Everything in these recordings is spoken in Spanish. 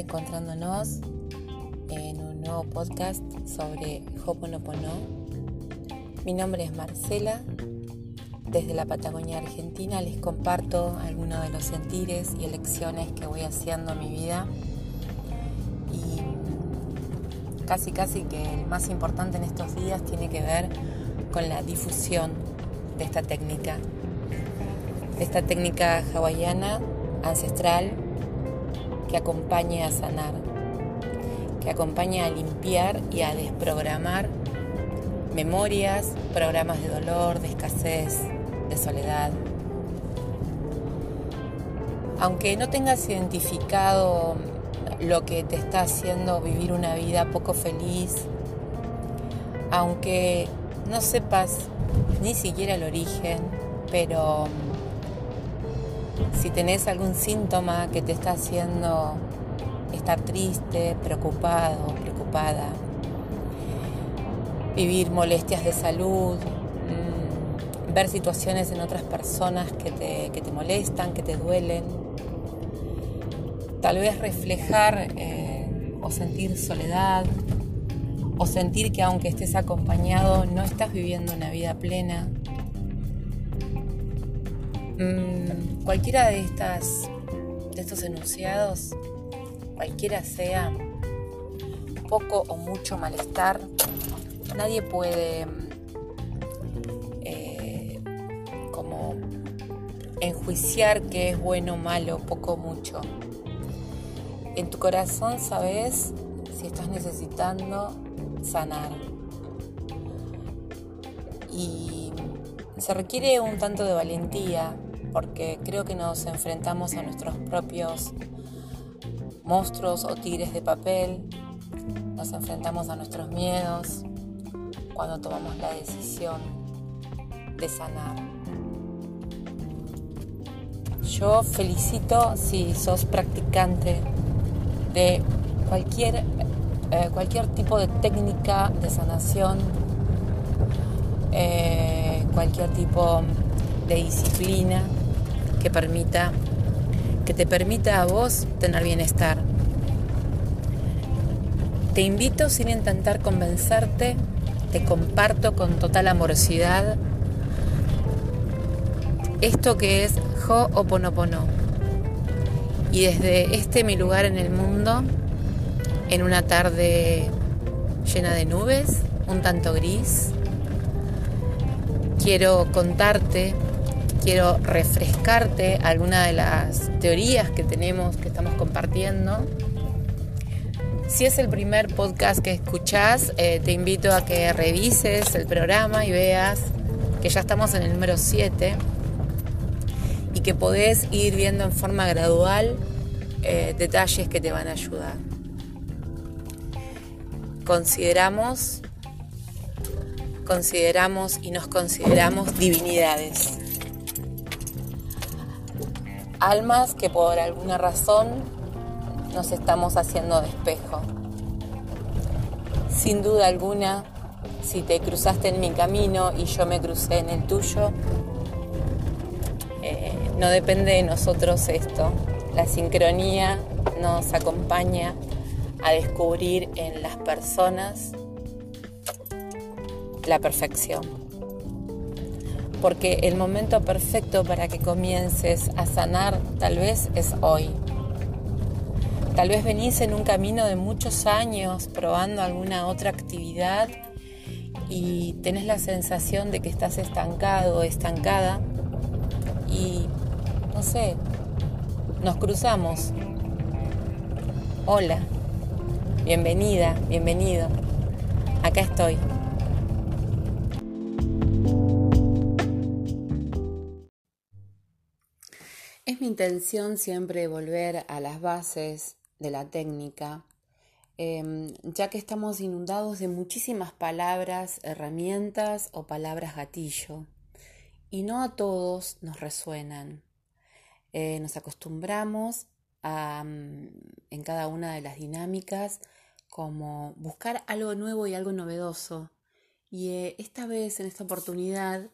encontrándonos en un nuevo podcast sobre Hoponopono. Mi nombre es Marcela. Desde la Patagonia Argentina les comparto algunos de los sentires y elecciones que voy haciendo en mi vida. Y casi casi que el más importante en estos días tiene que ver con la difusión de esta técnica. De esta técnica hawaiana ancestral que acompañe a sanar, que acompañe a limpiar y a desprogramar memorias, programas de dolor, de escasez, de soledad. Aunque no tengas identificado lo que te está haciendo vivir una vida poco feliz, aunque no sepas ni siquiera el origen, pero si tenés algún síntoma que te está haciendo estar triste, preocupado, preocupada, vivir molestias de salud, mm, ver situaciones en otras personas que te, molestan, que te duelen, tal vez reflejar eh, o sentir soledad, o sentir que aunque estés acompañado no estás viviendo una vida plena, Mm, cualquiera de, estas, de estos enunciados, cualquiera sea poco o mucho malestar, nadie puede eh, como enjuiciar que es bueno, malo, poco o mucho. En tu corazón sabes si estás necesitando sanar. Y se requiere un tanto de valentía porque creo que nos enfrentamos a nuestros propios monstruos o tigres de papel, nos enfrentamos a nuestros miedos cuando tomamos la decisión de sanar. Yo felicito si sos practicante de cualquier, eh, cualquier tipo de técnica de sanación, eh, cualquier tipo de disciplina que permita que te permita a vos tener bienestar. Te invito sin intentar convencerte, te comparto con total amorosidad esto que es Ho'oponopono. Y desde este mi lugar en el mundo, en una tarde llena de nubes, un tanto gris, quiero contarte quiero refrescarte alguna de las teorías que tenemos, que estamos compartiendo. Si es el primer podcast que escuchás, eh, te invito a que revises el programa y veas que ya estamos en el número 7 y que podés ir viendo en forma gradual eh, detalles que te van a ayudar. Consideramos, consideramos y nos consideramos divinidades almas que por alguna razón nos estamos haciendo de espejo. Sin duda alguna, si te cruzaste en mi camino y yo me crucé en el tuyo, eh, no depende de nosotros esto. La sincronía nos acompaña a descubrir en las personas la perfección porque el momento perfecto para que comiences a sanar tal vez es hoy. Tal vez venís en un camino de muchos años probando alguna otra actividad y tenés la sensación de que estás estancado o estancada y no sé, nos cruzamos. Hola, bienvenida, bienvenido. Acá estoy. Mi intención siempre volver a las bases de la técnica, em, ya que estamos inundados de muchísimas palabras, herramientas o palabras gatillo, y no a todos nos resuenan. Eh, nos acostumbramos a, mm, en cada una de las dinámicas como buscar algo nuevo y algo novedoso. Y eh, esta vez, en esta oportunidad,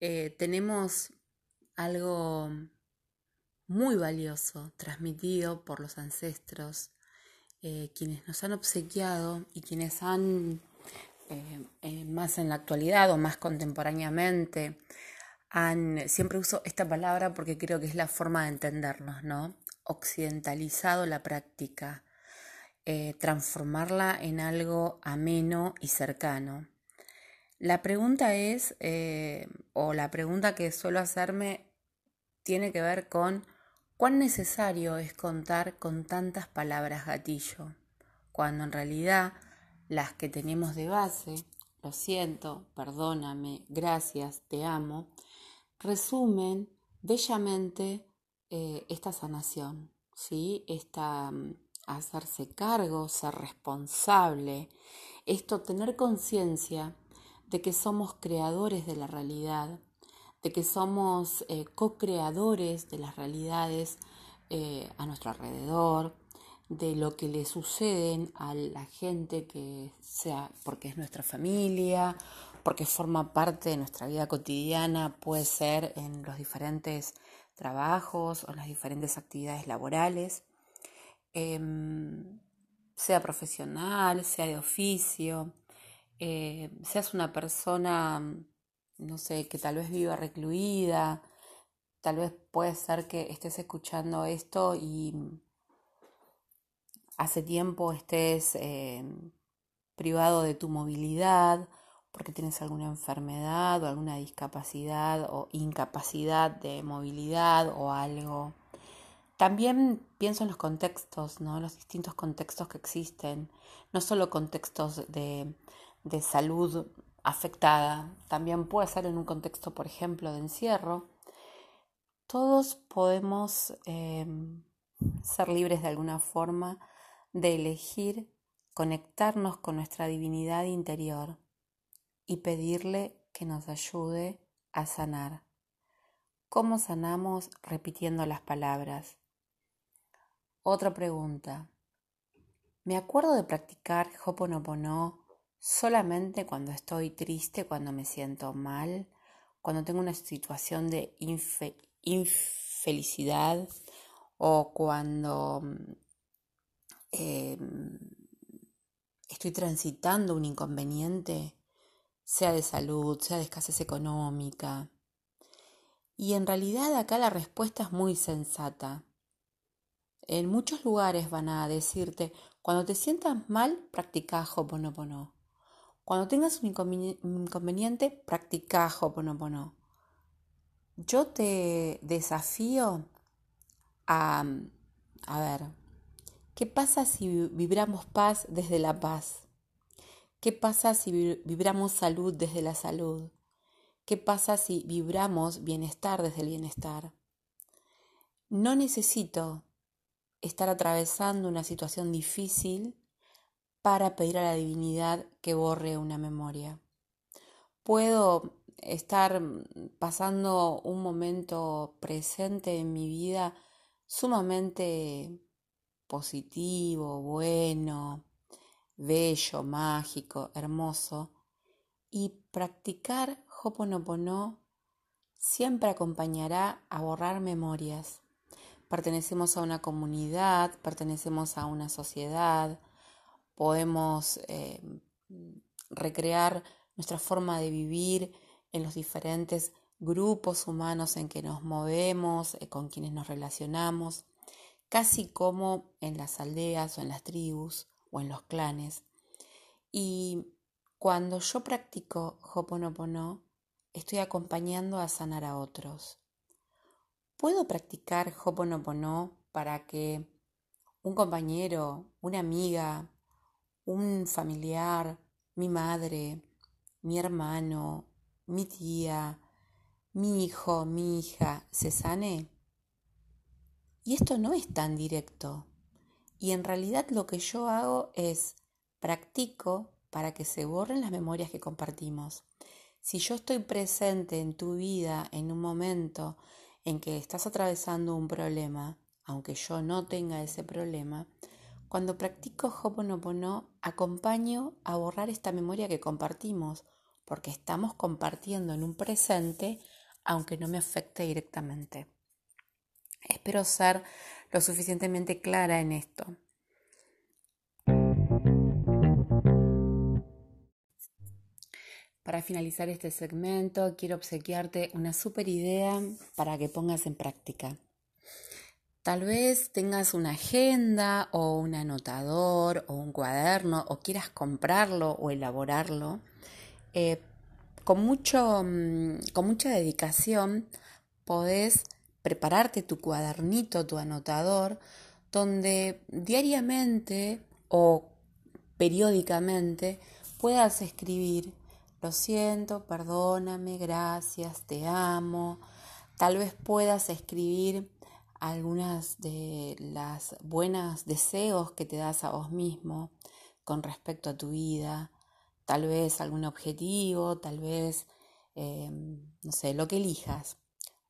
eh, tenemos algo muy valioso transmitido por los ancestros, eh, quienes nos han obsequiado y quienes han, eh, eh, más en la actualidad o más contemporáneamente, han, siempre uso esta palabra porque creo que es la forma de entendernos, ¿no? Occidentalizado la práctica, transformarla en algo ameno y cercano. La pregunta es, o la pregunta que suelo hacerme, tiene que ver con ¿Cuán necesario es contar con tantas palabras gatillo, cuando en realidad las que tenemos de base, lo siento, perdóname, gracias, te amo, resumen bellamente eh, esta sanación, ¿sí? Esta mm, hacerse cargo, ser responsable, esto tener conciencia de que somos creadores de la realidad, de que somos eh, co-creadores de las realidades eh, a nuestro alrededor, de lo que le suceden a la gente que sea porque es nuestra familia, porque forma parte de nuestra vida cotidiana, puede ser en los diferentes trabajos o las diferentes actividades laborales, em, sea profesional, sea de oficio, eh, seas una persona no sé, que tal vez viva recluida, tal vez puede ser que estés escuchando esto y hace tiempo estés eh, privado de tu movilidad porque tienes alguna enfermedad o alguna discapacidad o incapacidad de movilidad o algo. También pienso en los contextos, ¿no? Los distintos contextos que existen, no solo contextos de, de salud afectada, también puede ser en un contexto, por ejemplo, de encierro, todos podemos em, ser libres de alguna forma de elegir conectarnos con nuestra divinidad interior y pedirle que nos ayude a sanar. ¿Cómo sanamos repitiendo las palabras? Otra pregunta. ¿Me acuerdo de practicar Hoponopono solamente cuando estoy triste, cuando me siento mal, cuando tengo una situación de infelicidad o cuando em, estoy transitando un inconveniente, sea de salud, sea de escasez económica. Y en realidad acá la respuesta es muy sensata. En muchos lugares van a decirte, cuando te sientas mal, practica Hoponopono. Cuando tengas un inconveniente, practica Hoponopono. Yo te desafío a, a ver, ¿qué pasa si vibramos paz desde la paz? ¿Qué pasa si vibramos salud desde la salud? ¿Qué pasa si vibramos bienestar desde el bienestar? No necesito estar atravesando una situación difícil para pedir a la divinidad que borre una memoria. Puedo estar pasando un momento presente en mi vida sumamente positivo, bueno, bello, mágico, hermoso, y practicar Hoponopono siempre acompañará a borrar memorias. Pertenecemos a una comunidad, pertenecemos a una sociedad, podemos eh, recrear nuestra forma de vivir en los diferentes grupos humanos en que nos movemos, eh, con quienes nos relacionamos, casi como en las aldeas o en las tribus o en los clanes. Y cuando yo practico Hoponopono, estoy acompañando a sanar a otros. ¿Puedo practicar Hoponopono para que un compañero, una amiga, un familiar, mi madre, mi hermano, mi tía, mi hijo, mi hija, se sane? Y esto no es tan directo. Y en realidad lo que yo hago es practico para que se borren las memorias que compartimos. Si yo estoy presente en tu vida en un momento en que estás atravesando un problema, aunque yo no tenga ese problema, cuando practico Hoponopono, acompaño a borrar esta memoria que compartimos, porque estamos compartiendo en un presente, aunque no me afecte directamente. Espero ser lo suficientemente clara en esto. Para finalizar este segmento, quiero obsequiarte una super idea para que pongas en práctica. Tal vez tengas una agenda o un anotador o un cuaderno o quieras comprarlo o elaborarlo. Eh, con, mucho, mm, con mucha dedicación podés prepararte tu cuadernito, tu anotador, donde diariamente o periódicamente puedas escribir, lo siento, perdóname, gracias, te amo. Tal vez puedas escribir algunas de las buenas deseos que te das a vos mismo con respecto a tu vida, tal vez algún objetivo, tal vez, em, no sé, lo que elijas,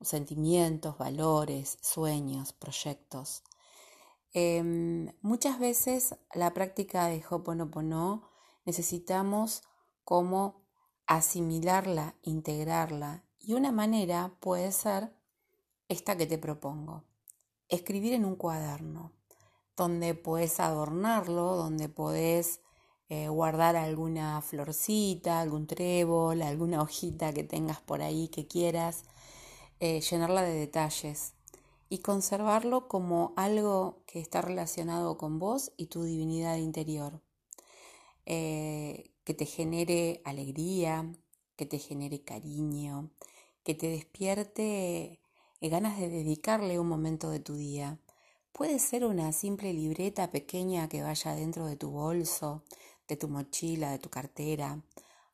sentimientos, valores, sueños, proyectos. Em, muchas veces la práctica de Hoponopono necesitamos como asimilarla, integrarla y una manera puede ser esta que te propongo escribir en un cuaderno, donde puedes adornarlo, donde podés eh, guardar alguna florcita, algún trébol, alguna hojita que tengas por ahí que quieras, eh, llenarla de detalles y conservarlo como algo que está relacionado con vos y tu divinidad interior, eh, que te genere alegría, que te genere cariño, que te despierte ganas de dedicarle un momento de tu día. Puede ser una simple libreta pequeña que vaya dentro de tu bolso, de tu mochila, de tu cartera.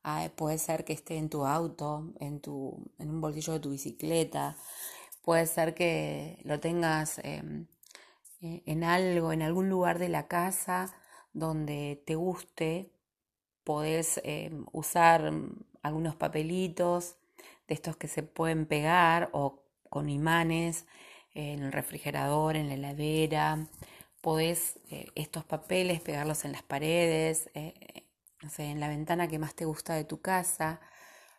Ah, puede ser que esté en tu auto, en, tu, en un bolsillo de tu bicicleta. Puede ser que lo tengas em, eh, en algo, en algún lugar de la casa donde te guste. Podés em, usar algunos papelitos de estos que se pueden pegar o con imanes en el refrigerador, en la heladera. Podés eh, estos papeles pegarlos en las paredes, eh, no sé, en la ventana que más te gusta de tu casa.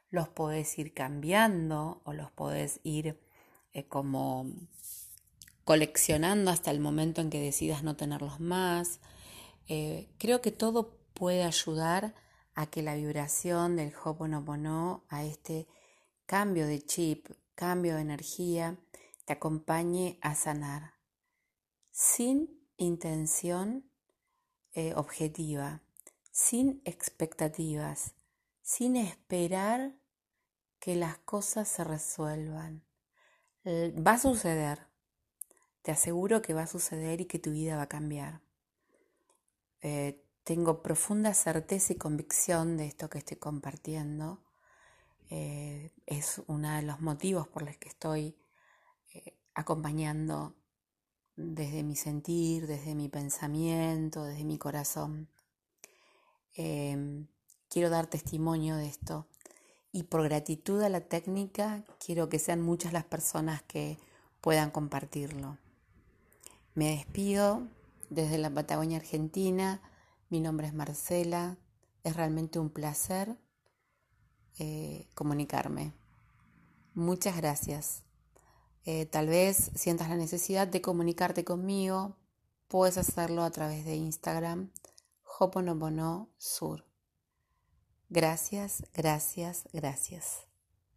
Los podés ir cambiando o los podés ir eh, como coleccionando hasta el momento en que decidas no tenerlos más. creo que todo puede ayudar a que la vibración del Hoponopono, a este cambio de chip, cambio de energía te acompañe a sanar sin intención eh, objetiva, sin expectativas, sin esperar que las cosas se resuelvan. Va a suceder, te aseguro que va a suceder y que tu vida va a cambiar. Eh, tengo profunda certeza y convicción de esto que estoy compartiendo eh, es uno de los motivos por los que estoy eh, acompañando desde mi sentir, desde mi pensamiento, desde mi corazón. Em, quiero dar testimonio de esto y por gratitud a la técnica quiero que sean muchas las personas que puedan compartirlo. Me despido desde la Patagonia Argentina. Mi nombre es Marcela. Es realmente un placer eh, comunicarme. Muchas gracias. Eh, tal vez sientas la necesidad de comunicarte conmigo, puedes hacerlo a través de Instagram, Hoponopono Sur. Gracias, gracias, gracias.